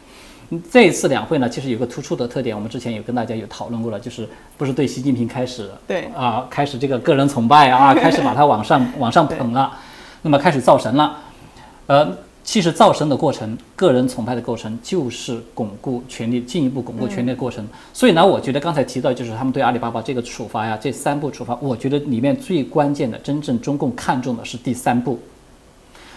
这一次两会呢，其实有个突出的特点，我们之前有跟大家有讨论过了，就是不是对习近平开始对啊，开始这个个人崇拜啊，(laughs) 开始把他往上往上捧了，那么开始造神了。呃，其实造神的过程，个人崇拜的过程，就是巩固权力，进一步巩固权力的过程。所以呢，我觉得刚才提到就是他们对阿里巴巴这个处罚呀，这三步处罚，我觉得里面最关键的，真正中共看重的是第三步。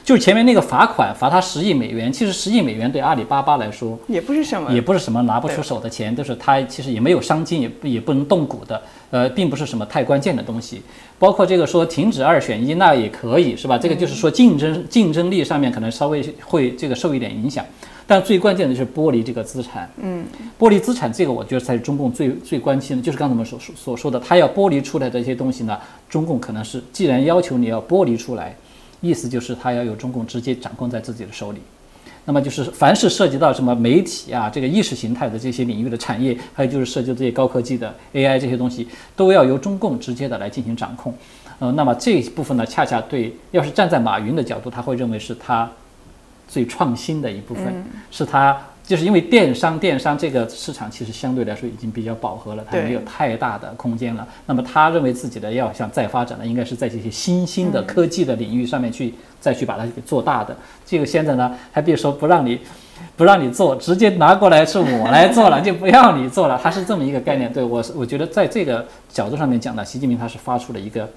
就是前面那个罚款罚他十亿美元，其实十亿美元对阿里巴巴来说也不是什么，也不是什么拿不出手的钱，就是他其实也没有伤筋，也也不能动骨的，呃，并不是什么太关键的东西。包括这个说停止二选一，那也可以是吧？这个就是说竞争竞争力上面可能稍微会这个受一点影响，但最关键的就是剥离这个资产，嗯，剥离资产这个我觉得才是中共最最关心的，就是刚才我们所所说的，他要剥离出来的一些东西呢，中共可能是既然要求你要剥离出来。意思就是他要有中共直接掌控在自己的手里，那么就是凡是涉及到什么媒体啊，这个意识形态的这些领域的产业，还有就是涉及这些高科技的 AI 这些东西，都要由中共直接的来进行掌控。呃，那么这一部分呢，恰恰对，要是站在马云的角度，他会认为是他最创新的一部分，是他。就是因为电商，电商这个市场其实相对来说已经比较饱和了，它没有太大的空间了。那么他认为自己的要想再发展呢，应该是在这些新兴的科技的领域上面去再去把它给做大的。这个现在呢，还别说不让你，(laughs) 不让你做，直接拿过来是我来做了，就不要你做了。它是这么一个概念。对我，我觉得在这个角度上面讲呢，习近平他是发出了一个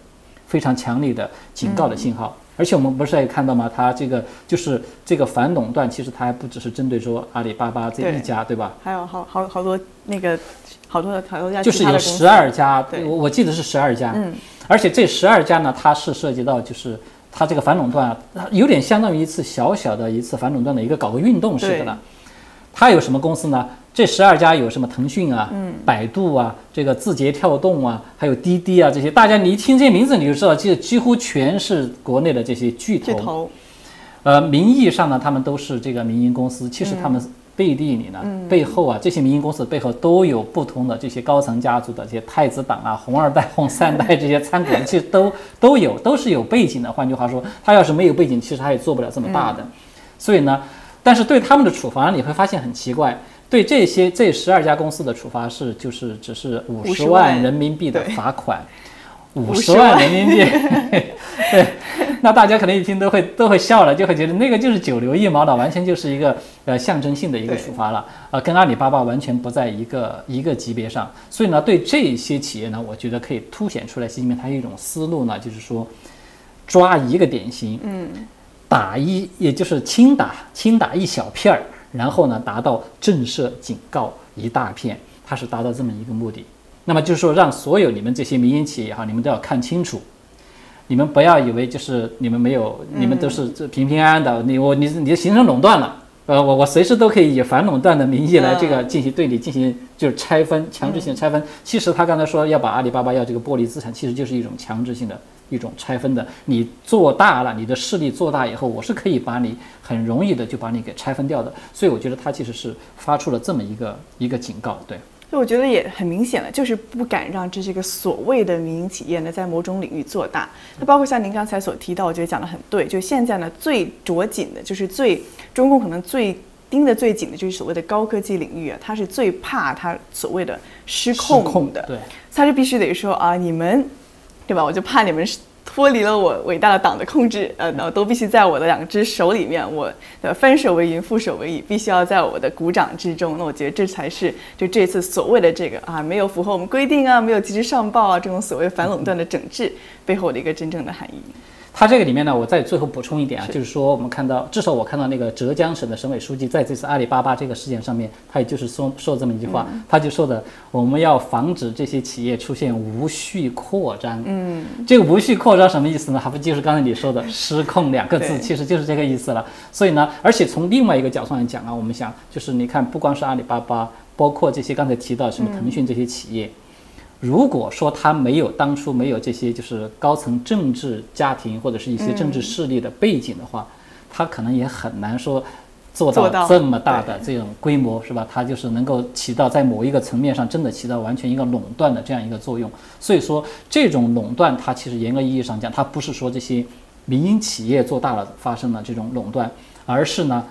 非常强烈的警告的信号。而且我们不是也看到吗？它这个就是这个反垄断，其实它还不只是针对说阿里巴巴这一家，对吧？还有好好好多那个好多的好多家，就是有十二家，我我记得是十二家。嗯。而且这十二家呢，它是涉及到就是它这个反垄断，有点相当于一次小小的一次反垄断的一个搞个运动似的了。它有什么公司呢？这十二家有什么？腾讯啊，嗯百度啊，这个字节跳动啊，还有滴滴啊，这些大家你一听这些名字你就知道，这几乎全是国内的这些巨头。巨头。呃，名义上呢，他们都是这个民营公司，其实他们背地里呢，背后啊，这些民营公司背后都有不同的这些高层家族的这些太子党啊、红二代、红三代这些参股，其实都都有，都是有背景的。换句话说，他要是没有背景，其实他也做不了这么大的。所以呢，但是对他们的处罚，你会发现很奇怪。对这些这十二家公司的处罚是就是只是五十万人民币的罚款，五十万人民币，(laughs) 对，那大家可能一听都会都会笑了，就会觉得那个就是九牛一毛的，完全就是一个呃象征性的一个处罚了，呃，跟阿里巴巴完全不在一个一个级别上。所以呢，对这些企业呢，我觉得可以凸显出来，习近平他一种思路呢，就是说抓一个典型，嗯，打一也就是轻打轻打一小片儿。然后呢，达到震慑警告一大片，它是达到这么一个目的。那么就是说，让所有你们这些民营企业哈，你们都要看清楚，你们不要以为就是你们没有，你们都是这平平安安的。你我你你就形成垄断了，呃，我我随时都可以以反垄断的名义来这个进行对你进行就是拆分，强制性拆分。其实他刚才说要把阿里巴巴要这个剥离资产，其实就是一种强制性的。一种拆分的，你做大了，你的势力做大以后，我是可以把你很容易的就把你给拆分掉的。所以我觉得他其实是发出了这么一个一个警告，对。所以我觉得也很明显了，就是不敢让这些个所谓的民营企业呢，在某种领域做大。那包括像您刚才所提到，我觉得讲的很对，就现在呢最着紧的就是最中共可能最盯得最紧的就是所谓的高科技领域啊，他是最怕他所谓的失控的，对，他是必须得说啊，你们。对吧？我就怕你们脱离了我伟大的党的控制，呃，那都必须在我的两只手里面。我的翻手为云，覆手为雨，必须要在我的鼓掌之中。那我觉得这才是就这次所谓的这个啊，没有符合我们规定啊，没有及时上报啊，这种所谓反垄断的整治背后的一个真正的含义。他这个里面呢，我再最后补充一点啊，就是说我们看到，至少我看到那个浙江省的省委书记在这次阿里巴巴这个事件上面，他也就是说说这么一句话，他就说的我们要防止这些企业出现无序扩张。嗯，这个无序扩张什么意思呢？还不就是刚才你说的失控两个字，其实就是这个意思了。所以呢，而且从另外一个角度上来讲啊，我们想就是你看，不光是阿里巴巴，包括这些刚才提到什么腾讯这些企业。如果说他没有当初没有这些就是高层政治家庭或者是一些政治势力的背景的话，他可能也很难说做到这么大的这种规模，是吧？他就是能够起到在某一个层面上真的起到完全一个垄断的这样一个作用。所以说，这种垄断它其实严格意义上讲，它不是说这些民营企业做大了发生了这种垄断，而是呢。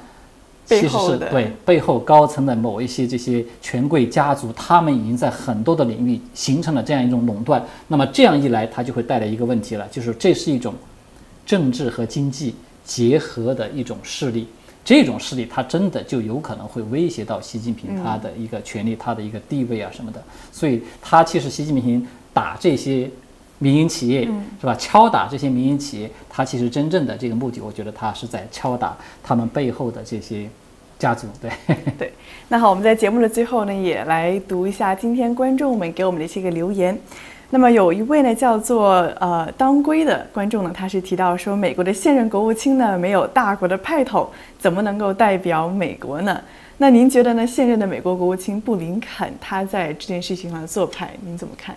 其实是对背后高层的某一些这些权贵家族，他们已经在很多的领域形成了这样一种垄断。那么这样一来，它就会带来一个问题了，就是这是一种政治和经济结合的一种势力。这种势力，它真的就有可能会威胁到习近平他的一个权利、他的一个地位啊什么的。所以，他其实习近平打这些民营企业是吧？敲打这些民营企业，他其实真正的这个目的，我觉得他是在敲打他们背后的这些。家族对对，那好，我们在节目的最后呢，也来读一下今天观众们给我们的一些个留言。那么有一位呢叫做呃当归的观众呢，他是提到说，美国的现任国务卿呢没有大国的派头，怎么能够代表美国呢？那您觉得呢？现任的美国国务卿布林肯他在这件事情上的做派，您怎么看？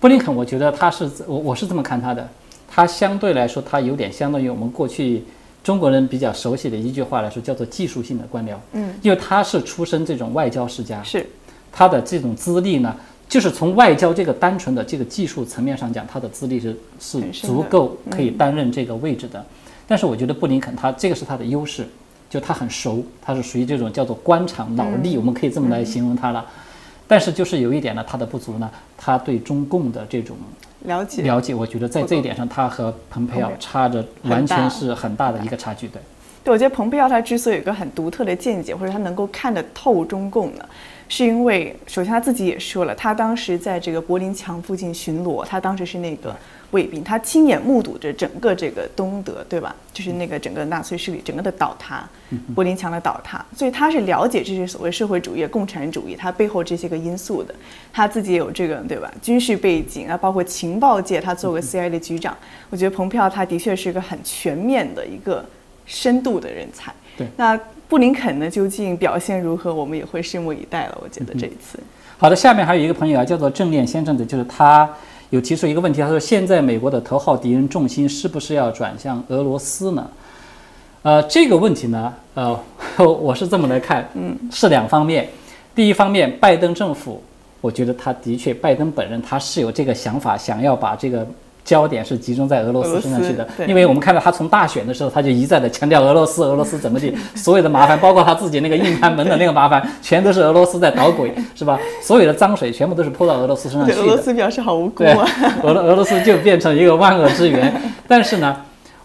布林肯，我觉得他是我我是这么看他的，他相对来说，他有点相当于我们过去。中国人比较熟悉的一句话来说，叫做技术性的官僚。嗯，因为他是出身这种外交世家，是他的这种资历呢，就是从外交这个单纯的这个技术层面上讲，他的资历是是足够可以担任这个位置的。但是我觉得布林肯他这个是他的优势，就他很熟，他是属于这种叫做官场脑力，我们可以这么来形容他了。但是就是有一点呢，他的不足呢，他对中共的这种。了解了解，我觉得在这一点上，他和蓬佩奥差着完全是很大的一个差距，对。对，我觉得蓬佩奥他之所以有一个很独特的见解，或者他能够看得透中共呢，是因为首先他自己也说了，他当时在这个柏林墙附近巡逻，他当时是那个。卫兵，他亲眼目睹着整个这个东德，对吧？就是那个整个纳粹势力整个的倒塌，柏林墙的倒塌，所以他是了解这些所谓社会主义、共产主义它背后这些个因素的。他自己也有这个，对吧？军事背景啊，包括情报界，他做过 CIA 的局长。我觉得蓬佩奥他的确是一个很全面的一个深度的人才。对，那布林肯呢，究竟表现如何，我们也会拭目以待了。我觉得这一次。好的，下面还有一个朋友啊，叫做正念先生的，就是他。有提出一个问题，他说：“现在美国的头号敌人重心是不是要转向俄罗斯呢？”呃，这个问题呢，呃，(laughs) 我是这么来看，嗯，是两方面。第一方面，拜登政府，我觉得他的确，拜登本人他是有这个想法，想要把这个。焦点是集中在俄罗斯身上去的，因为我们看到他从大选的时候，他就一再的强调俄罗斯，俄罗斯怎么地，所有的麻烦，包括他自己那个硬盘门的那个麻烦，全都是俄罗斯在捣鬼，是吧？(laughs) 所有的脏水全部都是泼到俄罗斯身上去的。俄罗斯表示好无辜啊，俄俄罗斯就变成一个万恶之源。但是呢，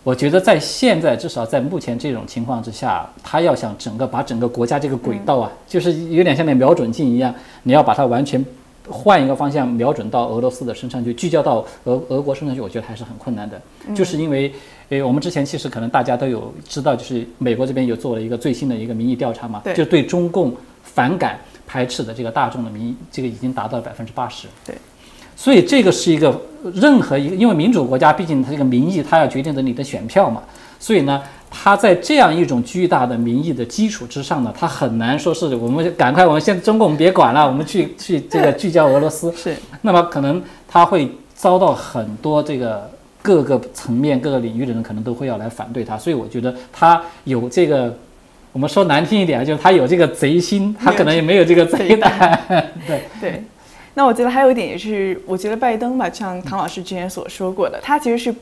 我觉得在现在至少在目前这种情况之下，他要想整个把整个国家这个轨道啊，就是有点像那瞄准镜一样，你要把它完全。换一个方向瞄准到俄罗斯的身上，就聚焦到俄俄国身上去，我觉得还是很困难的。就是因为，诶，我们之前其实可能大家都有知道，就是美国这边有做了一个最新的一个民意调查嘛，就对中共反感排斥的这个大众的民意，这个已经达到了百分之八十。对，所以这个是一个任何一个，因为民主国家毕竟它这个民意，它要决定着你的选票嘛，所以呢。他在这样一种巨大的民意的基础之上呢，他很难说是我们赶快，我们现在中共别管了，我们去去这个聚焦俄罗斯。(laughs) 是，那么可能他会遭到很多这个各个层面、各个领域的人可能都会要来反对他，所以我觉得他有这个，我们说难听一点，就是他有这个贼心，他可能也没有这个贼胆。(laughs) 对 (laughs) 对，那我觉得还有一点也是，我觉得拜登吧，像唐老师之前所说过的，他其实是。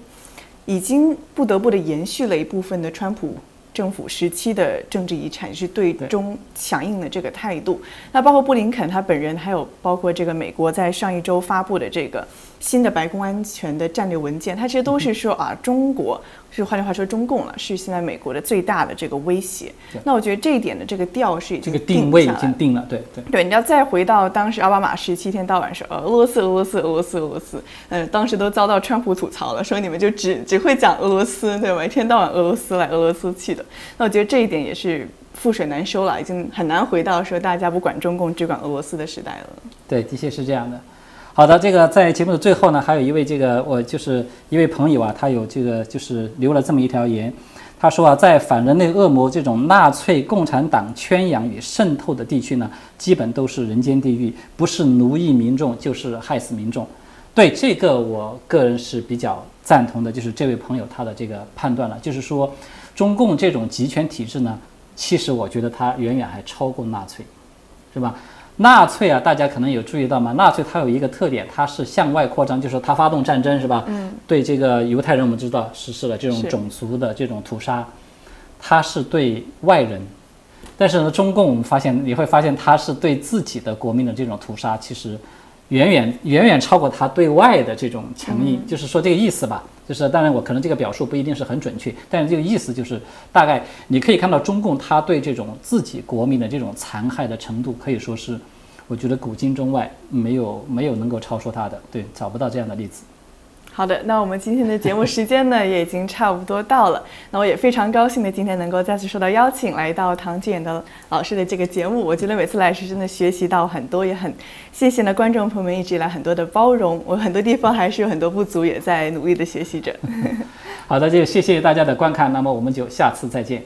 已经不得不的延续了一部分的川普政府时期的政治遗产，是对中强硬的这个态度。那包括布林肯他本人，还有包括这个美国在上一周发布的这个新的白宫安全的战略文件，它其实都是说啊，中国是换句话说，中共了是现在美国的最大的这个威胁。那我觉得这一点的这个调是已经这个定位已经定了，对对。对，你要再回到当时奥巴马时期，一天到晚说呃俄罗斯俄罗斯俄罗斯俄罗斯，嗯、当时都遭到川普吐槽了，说你们就只 (laughs) 只会讲俄罗斯，对吧？一天到晚俄罗斯来俄罗斯去的。那我觉得这一点也是覆水难收了，已经很难回到说大家不管中共只管俄罗斯的时代了。对，的确是这样的。好的，这个在节目的最后呢，还有一位这个我就是一位朋友啊，他有这个就是留了这么一条言，他说啊，在反人类恶魔这种纳粹共产党圈养与渗透的地区呢，基本都是人间地狱，不是奴役民众就是害死民众。对这个，我个人是比较赞同的，就是这位朋友他的这个判断了，就是说，中共这种集权体制呢，其实我觉得它远远还超过纳粹，是吧？纳粹啊，大家可能有注意到吗？纳粹它有一个特点，它是向外扩张，就是它发动战争，是吧？嗯，对这个犹太人，我们知道实施了这种种族的这种屠杀，它是对外人。但是呢，中共我们发现，你会发现它是对自己的国民的这种屠杀，其实远远远远超过他对外的这种强硬，就是说这个意思吧。就是当然我可能这个表述不一定是很准确，但是这个意思就是大概你可以看到中共他对这种自己国民的这种残害的程度，可以说是我觉得古今中外没有没有能够超出他的，对，找不到这样的例子。好的，那我们今天的节目时间呢也已经差不多到了。那我也非常高兴的今天能够再次受到邀请，来到唐志远的老师的这个节目。我觉得每次来是真的学习到很多，也很谢谢呢观众朋友们一直以来很多的包容。我很多地方还是有很多不足，也在努力的学习着。(laughs) 好的，就谢谢大家的观看，那么我们就下次再见。